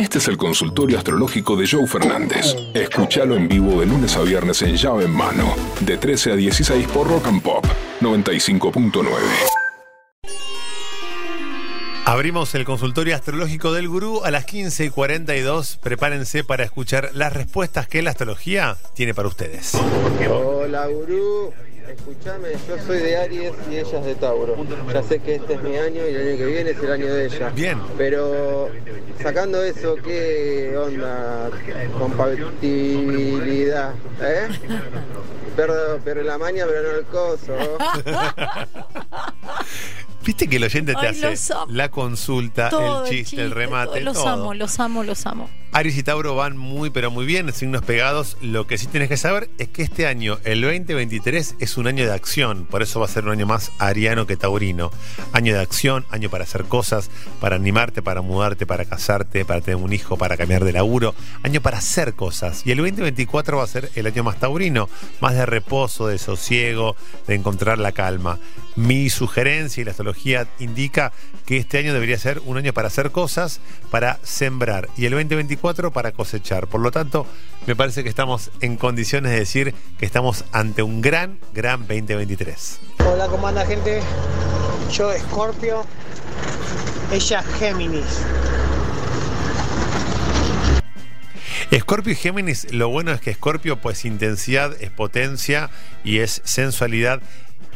Este es el consultorio astrológico de Joe Fernández. Escúchalo en vivo de lunes a viernes en llave en mano, de 13 a 16 por Rock and Pop 95.9. Abrimos el consultorio astrológico del gurú a las 15 y 42. Prepárense para escuchar las respuestas que la astrología tiene para ustedes. Hola, gurú. Escúchame, yo soy de Aries y ella es de Tauro. Ya sé que este es mi año y el año que viene es el año de ella. Bien. Pero sacando eso, ¿qué onda? Compatibilidad, ¿eh? Pierdo, pierdo la maña, pero no el coso. Viste que el oyente te Ay, los hace amo. la consulta, Todo el chiste, el remate, todo. Los todo. amo, los amo, los amo. Aries y Tauro van muy pero muy bien, signos pegados. Lo que sí tienes que saber es que este año, el 2023, es un año de acción. Por eso va a ser un año más ariano que taurino. Año de acción, año para hacer cosas, para animarte, para mudarte, para casarte, para tener un hijo, para cambiar de laburo. Año para hacer cosas. Y el 2024 va a ser el año más taurino, más de reposo, de sosiego, de encontrar la calma. Mi sugerencia y la astrología indica que este año debería ser un año para hacer cosas, para sembrar. Y el 2024 para cosechar. Por lo tanto, me parece que estamos en condiciones de decir que estamos ante un gran, gran 2023. Hola, ¿cómo anda gente? Yo Scorpio, ella Géminis. Escorpio y Géminis, lo bueno es que Escorpio pues intensidad es potencia y es sensualidad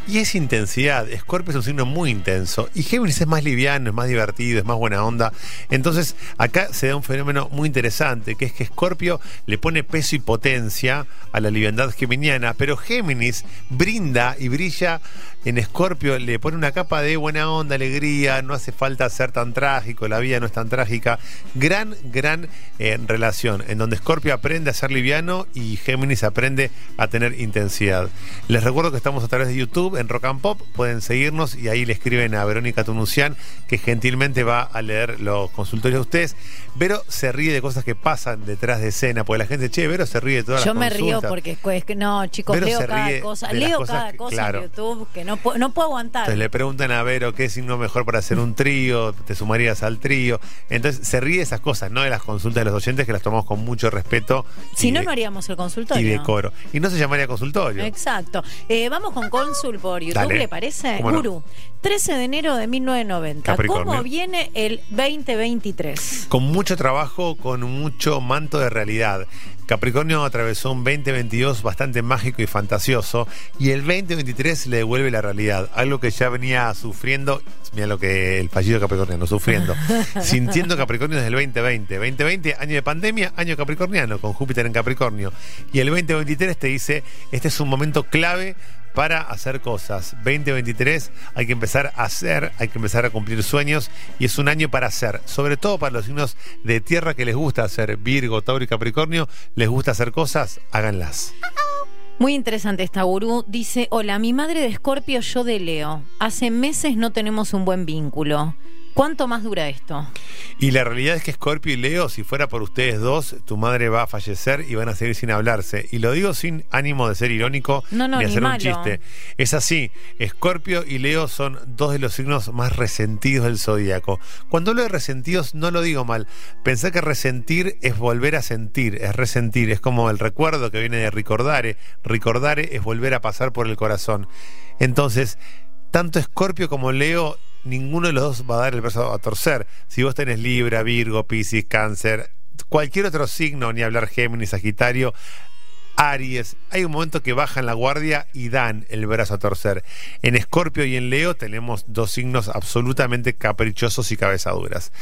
y es intensidad. Escorpio es un signo muy intenso y Géminis es más liviano, es más divertido, es más buena onda. Entonces acá se da un fenómeno muy interesante que es que Escorpio le pone peso y potencia a la liviandad geminiana, pero Géminis brinda y brilla en Escorpio, le pone una capa de buena onda, alegría, no hace falta ser tan trágico, la vida no es tan trágica. Gran, gran eh, relación en donde Escorpio aprende a ser liviano y Géminis aprende a tener intensidad. Les recuerdo que estamos a través de YouTube en Rock and Pop, pueden seguirnos y ahí le escriben a Verónica Tunucian que gentilmente va a leer los consultorios de ustedes. Vero se ríe de cosas que pasan detrás de escena, porque la gente, che, Vero se ríe de todas Yo las me río consultas". porque es que no, chicos, Pero leo cada cosa, leo cosas cada que- cosa claro. en YouTube que no puedo, no puedo aguantar. Entonces le preguntan a Vero qué signo mejor para hacer un trío, te sumarías al trío. Entonces se ríe de esas cosas, no de las consultas de los oyentes que las tomamos con mucho respeto. si y no, de- no haríamos el Y consultorio. decoro. Y no se llamaría consultorio. Exacto. Eh, vamos con Cónsul por YouTube, Dale. ¿le parece? ¿Cómo no? Guru, 13 de enero de 1990. Capricornio. ¿Cómo viene el 2023? Con mucho trabajo, con mucho manto de realidad. Capricornio atravesó un 2022 bastante mágico y fantasioso y el 2023 le devuelve la realidad, algo que ya venía sufriendo, mira lo que el fallido capricorniano, sufriendo, sintiendo Capricornio desde el 2020. 2020, año de pandemia, año capricorniano, con Júpiter en Capricornio. Y el 2023 te dice, este es un momento clave para hacer cosas. 2023 hay que empezar a hacer, hay que empezar a cumplir sueños y es un año para hacer, sobre todo para los signos de tierra que les gusta hacer, Virgo, Tauro y Capricornio, les gusta hacer cosas, háganlas. Muy interesante esta gurú. Dice, hola, mi madre de Escorpio, yo de Leo. Hace meses no tenemos un buen vínculo. ¿Cuánto más dura esto? Y la realidad es que Scorpio y Leo, si fuera por ustedes dos, tu madre va a fallecer y van a seguir sin hablarse. Y lo digo sin ánimo de ser irónico No, no, ni ni hacer un chiste. Es así, Scorpio y Leo son dos de los signos más resentidos del zodíaco. Cuando hablo de resentidos, no lo digo mal. Pensé que resentir es volver a sentir, es resentir, es como el recuerdo que viene de recordare. Recordare es volver a pasar por el corazón. Entonces, tanto Escorpio como Leo, ninguno de los dos va a dar el brazo a torcer. Si vos tenés Libra, Virgo, Piscis, Cáncer, cualquier otro signo, ni hablar Géminis, Sagitario, Aries, hay un momento que bajan la guardia y dan el brazo a torcer. En Escorpio y en Leo tenemos dos signos absolutamente caprichosos y cabezaduras.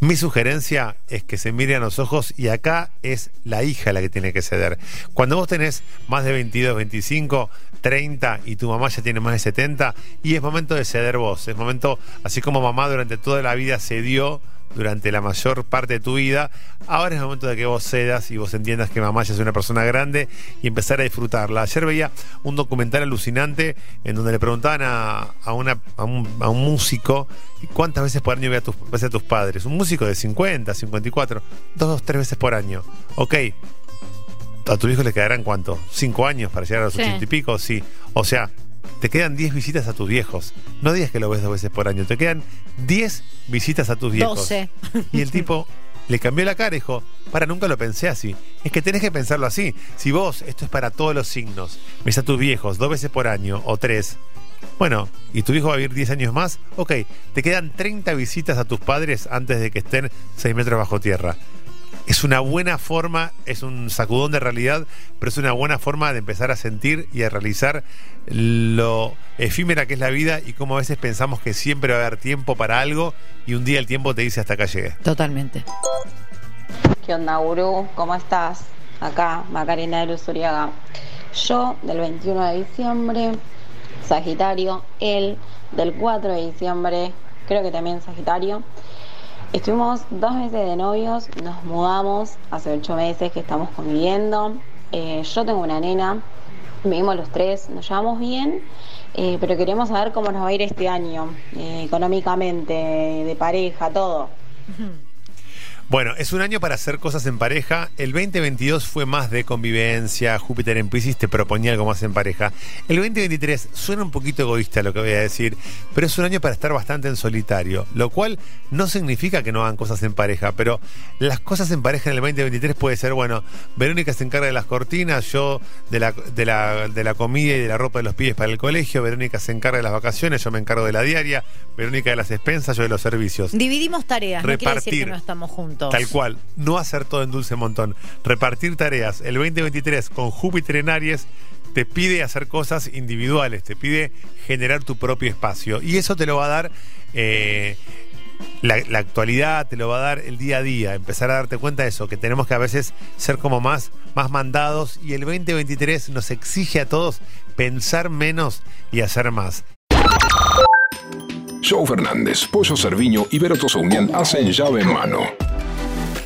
Mi sugerencia es que se miren a los ojos y acá es la hija la que tiene que ceder. Cuando vos tenés más de 22, 25, 30 y tu mamá ya tiene más de 70 y es momento de ceder vos, es momento, así como mamá durante toda la vida cedió durante la mayor parte de tu vida, ahora es el momento de que vos cedas y vos entiendas que mamá ya es una persona grande y empezar a disfrutarla. Ayer veía un documental alucinante en donde le preguntaban a, a un, a un músico cuántas veces por año ve a tus, a tus padres. Un músico de 50, 54, dos, tres veces por año. Ok, a tu hijo le quedarán cuánto? ¿Cinco años para llegar a los Sí. ochenta y pico? Sí. O sea, te quedan 10 visitas a tus viejos. No digas que lo ves dos veces por año, te quedan 10 visitas a tus viejos. 12. Y el tipo le cambió la cara y dijo, para, nunca lo pensé así. Es que tenés que pensarlo así. Si vos, esto es para todos los signos, ves a tus viejos dos veces por año o tres, bueno, y tu hijo va a vivir 10 años más, ok, te quedan 30 visitas a tus padres antes de que estén 6 metros bajo tierra. Es una buena forma, es un sacudón de realidad, pero es una buena forma de empezar a sentir y a realizar lo efímera que es la vida y cómo a veces pensamos que siempre va a haber tiempo para algo y un día el tiempo te dice hasta acá llegué. Totalmente. ¿Qué onda, Gurú? ¿Cómo estás? Acá, Macarena de Luzuriaga. Yo, del 21 de diciembre, Sagitario. Él, del 4 de diciembre, creo que también Sagitario. Estuvimos dos meses de novios, nos mudamos hace ocho meses que estamos conviviendo. Eh, yo tengo una nena, vivimos los tres, nos llevamos bien, eh, pero queremos saber cómo nos va a ir este año, eh, económicamente, de pareja, todo. Bueno, es un año para hacer cosas en pareja. El 2022 fue más de convivencia. Júpiter en Pisces te proponía algo más en pareja. El 2023 suena un poquito egoísta lo que voy a decir, pero es un año para estar bastante en solitario, lo cual no significa que no hagan cosas en pareja, pero las cosas en pareja en el 2023 puede ser, bueno, Verónica se encarga de las cortinas, yo de la, de la, de la comida y de la ropa de los pies para el colegio, Verónica se encarga de las vacaciones, yo me encargo de la diaria, Verónica de las expensas, yo de los servicios. Dividimos tareas, no quiere decir que no estamos juntos. Tal cual, no hacer todo en dulce montón. Repartir tareas. El 2023 con Júpiter en Aries te pide hacer cosas individuales, te pide generar tu propio espacio. Y eso te lo va a dar eh, la, la, actualidad, te lo va a dar el día a día. Empezar a darte cuenta de eso, que tenemos que a veces ser como más, más mandados. Y el 2023 nos exige a todos pensar menos y hacer más. Joe Fernández, Pollo Cerviño y Vero Unión hacen llave en mano.